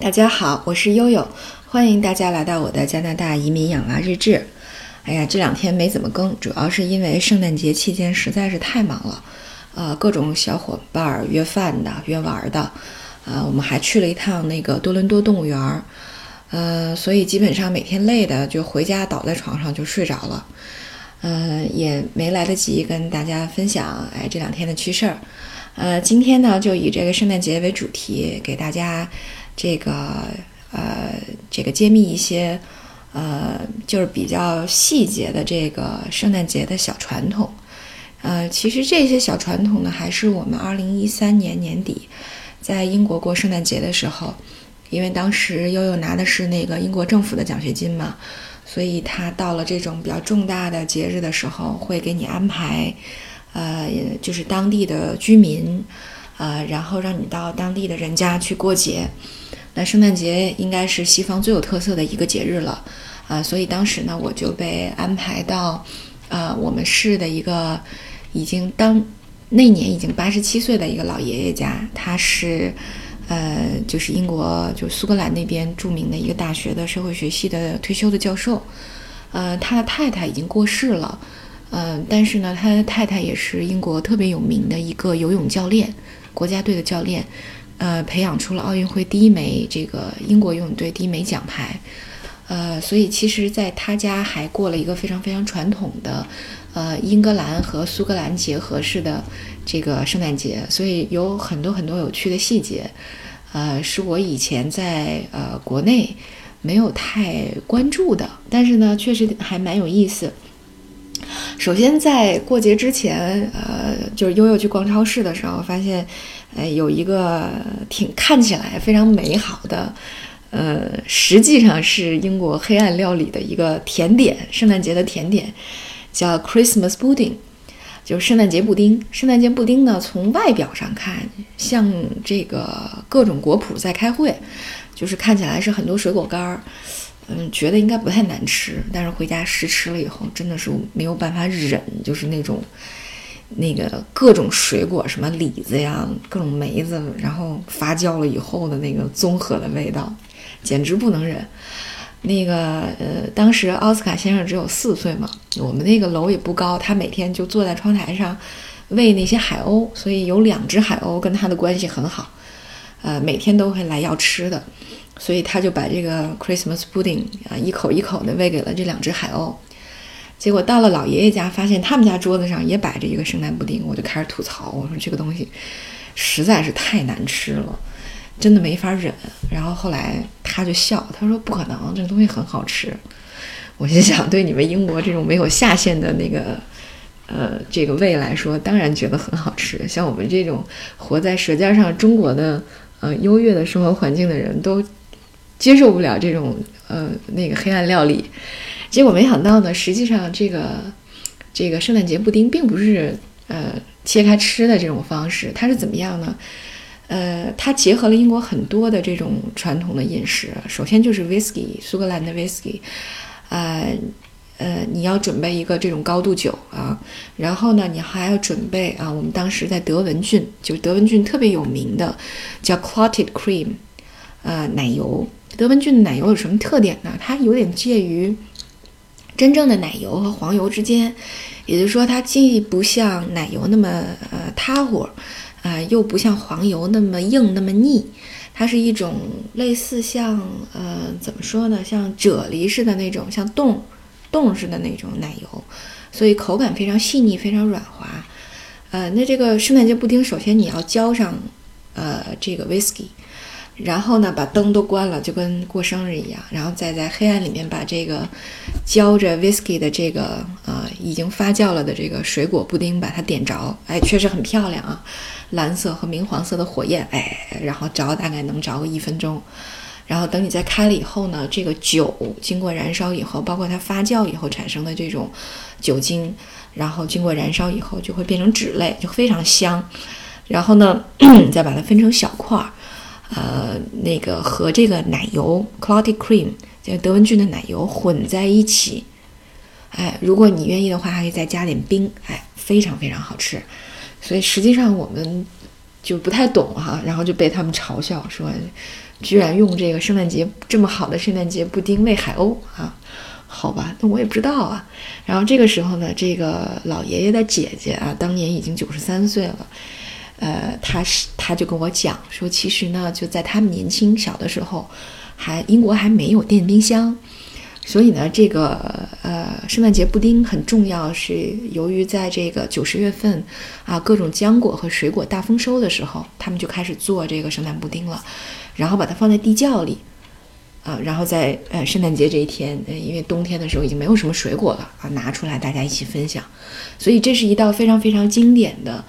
大家好，我是悠悠，欢迎大家来到我的加拿大移民养娃日志。哎呀，这两天没怎么更，主要是因为圣诞节期间实在是太忙了，呃，各种小伙伴约饭的、约玩的，呃，我们还去了一趟那个多伦多动物园，呃，所以基本上每天累的就回家倒在床上就睡着了，呃，也没来得及跟大家分享哎这两天的趣事儿，呃，今天呢就以这个圣诞节为主题给大家。这个呃，这个揭秘一些呃，就是比较细节的这个圣诞节的小传统。呃，其实这些小传统呢，还是我们二零一三年年底在英国过圣诞节的时候，因为当时悠悠拿的是那个英国政府的奖学金嘛，所以他到了这种比较重大的节日的时候，会给你安排，呃，就是当地的居民，呃，然后让你到当地的人家去过节。那圣诞节应该是西方最有特色的一个节日了，啊，所以当时呢，我就被安排到，呃，我们市的一个已经当那年已经八十七岁的一个老爷爷家，他是，呃，就是英国就苏格兰那边著名的一个大学的社会学系的退休的教授，呃，他的太太已经过世了，嗯，但是呢，他的太太也是英国特别有名的一个游泳教练，国家队的教练。呃，培养出了奥运会第一枚这个英国游泳队第一枚奖牌，呃，所以其实，在他家还过了一个非常非常传统的，呃，英格兰和苏格兰结合式的这个圣诞节，所以有很多很多有趣的细节，呃，是我以前在呃国内没有太关注的，但是呢，确实还蛮有意思。首先，在过节之前，呃，就是悠悠去逛超市的时候，发现，呃，有一个挺看起来非常美好的，呃，实际上是英国黑暗料理的一个甜点，圣诞节的甜点，叫 Christmas pudding，就是圣诞节布丁。圣诞节布丁呢，从外表上看，像这个各种果脯在开会，就是看起来是很多水果干儿。嗯，觉得应该不太难吃，但是回家试吃了以后，真的是没有办法忍，就是那种那个各种水果，什么李子呀，各种梅子，然后发酵了以后的那个综合的味道，简直不能忍。那个呃，当时奥斯卡先生只有四岁嘛，我们那个楼也不高，他每天就坐在窗台上喂那些海鸥，所以有两只海鸥跟他的关系很好，呃，每天都会来要吃的。所以他就把这个 Christmas pudding 啊一口一口的喂给了这两只海鸥，结果到了老爷爷家，发现他们家桌子上也摆着一个圣诞布丁，我就开始吐槽，我说这个东西实在是太难吃了，真的没法忍。然后后来他就笑，他说不可能，这个东西很好吃。我心想，对你们英国这种没有下限的那个呃这个胃来说，当然觉得很好吃。像我们这种活在舌尖上中国的呃优越的生活环境的人都。接受不了这种呃那个黑暗料理，结果没想到呢，实际上这个这个圣诞节布丁并不是呃切开吃的这种方式，它是怎么样呢？呃，它结合了英国很多的这种传统的饮食，首先就是 whisky，苏格兰的 whisky，呃呃，你要准备一个这种高度酒啊，然后呢，你还要准备啊，我们当时在德文郡，就德文郡特别有名的叫 clotted cream，呃，奶油。德文郡的奶油有什么特点呢？它有点介于真正的奶油和黄油之间，也就是说，它既不像奶油那么呃塌乎，呃，又不像黄油那么硬那么腻，它是一种类似像呃怎么说呢，像啫喱似的那种，像冻冻似的那种奶油，所以口感非常细腻，非常软滑。呃，那这个圣诞节布丁，首先你要浇上呃这个 whisky。然后呢，把灯都关了，就跟过生日一样。然后再在黑暗里面把这个浇着 whisky 的这个呃已经发酵了的这个水果布丁把它点着，哎，确实很漂亮啊，蓝色和明黄色的火焰，哎，然后着大概能着个一分钟。然后等你再开了以后呢，这个酒经过燃烧以后，包括它发酵以后产生的这种酒精，然后经过燃烧以后就会变成脂类，就非常香。然后呢，再把它分成小块儿。呃，那个和这个奶油 clotted cream，就德文郡的奶油混在一起，哎，如果你愿意的话，还可以再加点冰，哎，非常非常好吃。所以实际上我们就不太懂哈，然后就被他们嘲笑说，居然用这个圣诞节这么好的圣诞节布丁喂海鸥啊？好吧，那我也不知道啊。然后这个时候呢，这个老爷爷的姐姐啊，当年已经九十三岁了，呃，他是他就跟我讲说，其实呢，就在他们年轻小的时候，还英国还没有电冰箱。所以呢，这个呃，圣诞节布丁很重要，是由于在这个九十月份，啊，各种浆果和水果大丰收的时候，他们就开始做这个圣诞布丁了，然后把它放在地窖里，啊，然后在呃圣诞节这一天，因为冬天的时候已经没有什么水果了啊，拿出来大家一起分享，所以这是一道非常非常经典的，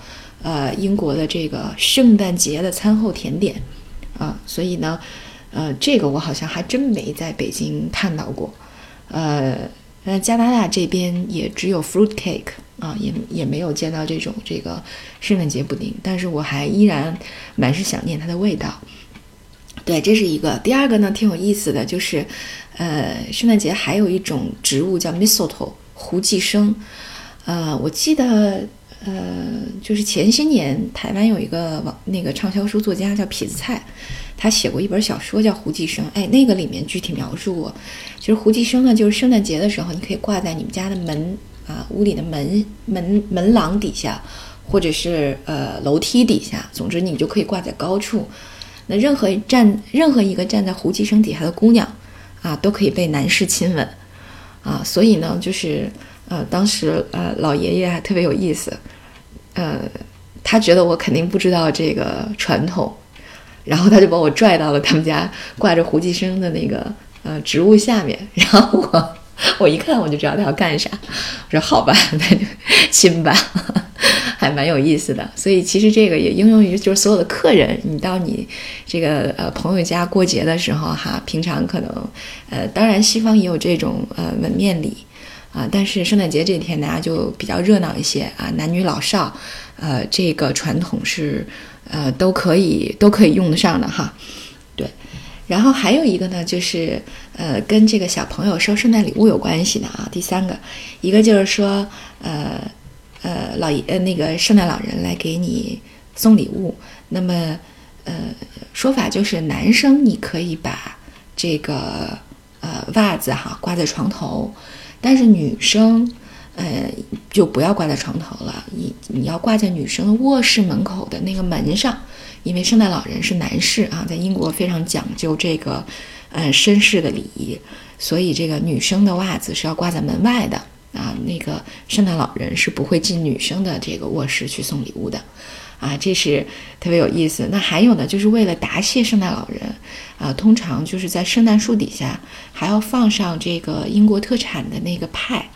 呃，英国的这个圣诞节的餐后甜点，啊，所以呢。呃，这个我好像还真没在北京看到过，呃，那加拿大这边也只有 fruit cake 啊，也也没有见到这种这个圣诞节布丁，但是我还依然满是想念它的味道。对，这是一个。第二个呢，挺有意思的就是，呃，圣诞节还有一种植物叫 mistletoe 胡寄生，呃，我记得。呃，就是前些年台湾有一个网那个畅销书作家叫痞子蔡，他写过一本小说叫《胡寄生》。哎，那个里面具体描述过，其实胡寄生呢，就是圣诞节的时候，你可以挂在你们家的门啊，屋里的门门门廊底下，或者是呃楼梯底下，总之你就可以挂在高处。那任何站任何一个站在胡寄生底下的姑娘啊，都可以被男士亲吻啊。所以呢，就是。呃，当时呃，老爷爷还特别有意思，呃，他觉得我肯定不知道这个传统，然后他就把我拽到了他们家挂着胡寄生的那个呃植物下面，然后我我一看我就知道他要干啥，我说好吧，那就亲吧，还蛮有意思的。所以其实这个也应用于就是所有的客人，你到你这个呃朋友家过节的时候哈，平常可能呃，当然西方也有这种呃门面礼。啊，但是圣诞节这天大家就比较热闹一些啊，男女老少，呃，这个传统是呃都可以都可以用得上的哈。对，然后还有一个呢，就是呃跟这个小朋友收圣诞礼物有关系的啊。第三个，一个就是说呃呃老爷呃那个圣诞老人来给你送礼物，那么呃说法就是男生你可以把这个呃袜子哈挂在床头。但是女生，呃，就不要挂在床头了，你你要挂在女生的卧室门口的那个门上，因为圣诞老人是男士啊，在英国非常讲究这个，呃，绅士的礼仪，所以这个女生的袜子是要挂在门外的啊，那个圣诞老人是不会进女生的这个卧室去送礼物的。啊，这是特别有意思。那还有呢，就是为了答谢圣诞老人，啊，通常就是在圣诞树底下还要放上这个英国特产的那个派，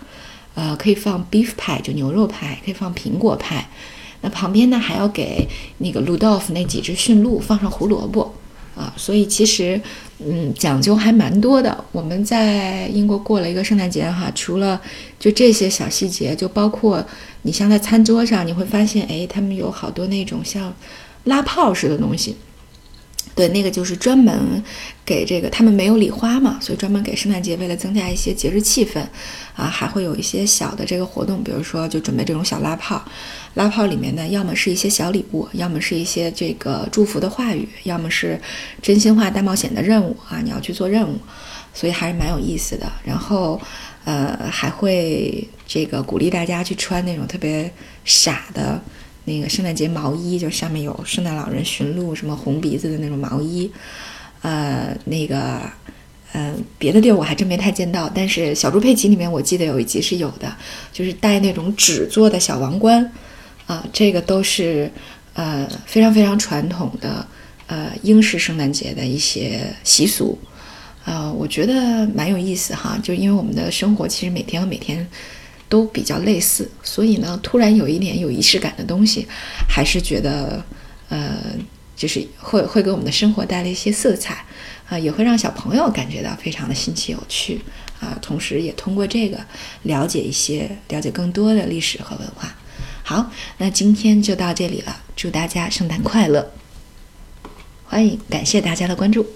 呃，可以放 beef 派，就牛肉派，可以放苹果派。那旁边呢，还要给那个 Rudolph 那几只驯鹿放上胡萝卜。啊，所以其实，嗯，讲究还蛮多的。我们在英国过了一个圣诞节哈，除了就这些小细节，就包括你像在餐桌上，你会发现，哎，他们有好多那种像拉炮似的东西。对，那个就是专门给这个他们没有礼花嘛，所以专门给圣诞节为了增加一些节日气氛，啊，还会有一些小的这个活动，比如说就准备这种小拉炮，拉炮里面呢，要么是一些小礼物，要么是一些这个祝福的话语，要么是真心话大冒险的任务啊，你要去做任务，所以还是蛮有意思的。然后，呃，还会这个鼓励大家去穿那种特别傻的。那个圣诞节毛衣，就上面有圣诞老人驯鹿什么红鼻子的那种毛衣，呃，那个，呃，别的地儿我还真没太见到，但是小猪佩奇里面我记得有一集是有的，就是戴那种纸做的小王冠，啊，这个都是呃非常非常传统的呃英式圣诞节的一些习俗，啊，我觉得蛮有意思哈，就因为我们的生活其实每天和每天。都比较类似，所以呢，突然有一点有仪式感的东西，还是觉得，呃，就是会会给我们的生活带来一些色彩，啊，也会让小朋友感觉到非常的新奇有趣，啊，同时也通过这个了解一些了解更多的历史和文化。好，那今天就到这里了，祝大家圣诞快乐，欢迎感谢大家的关注。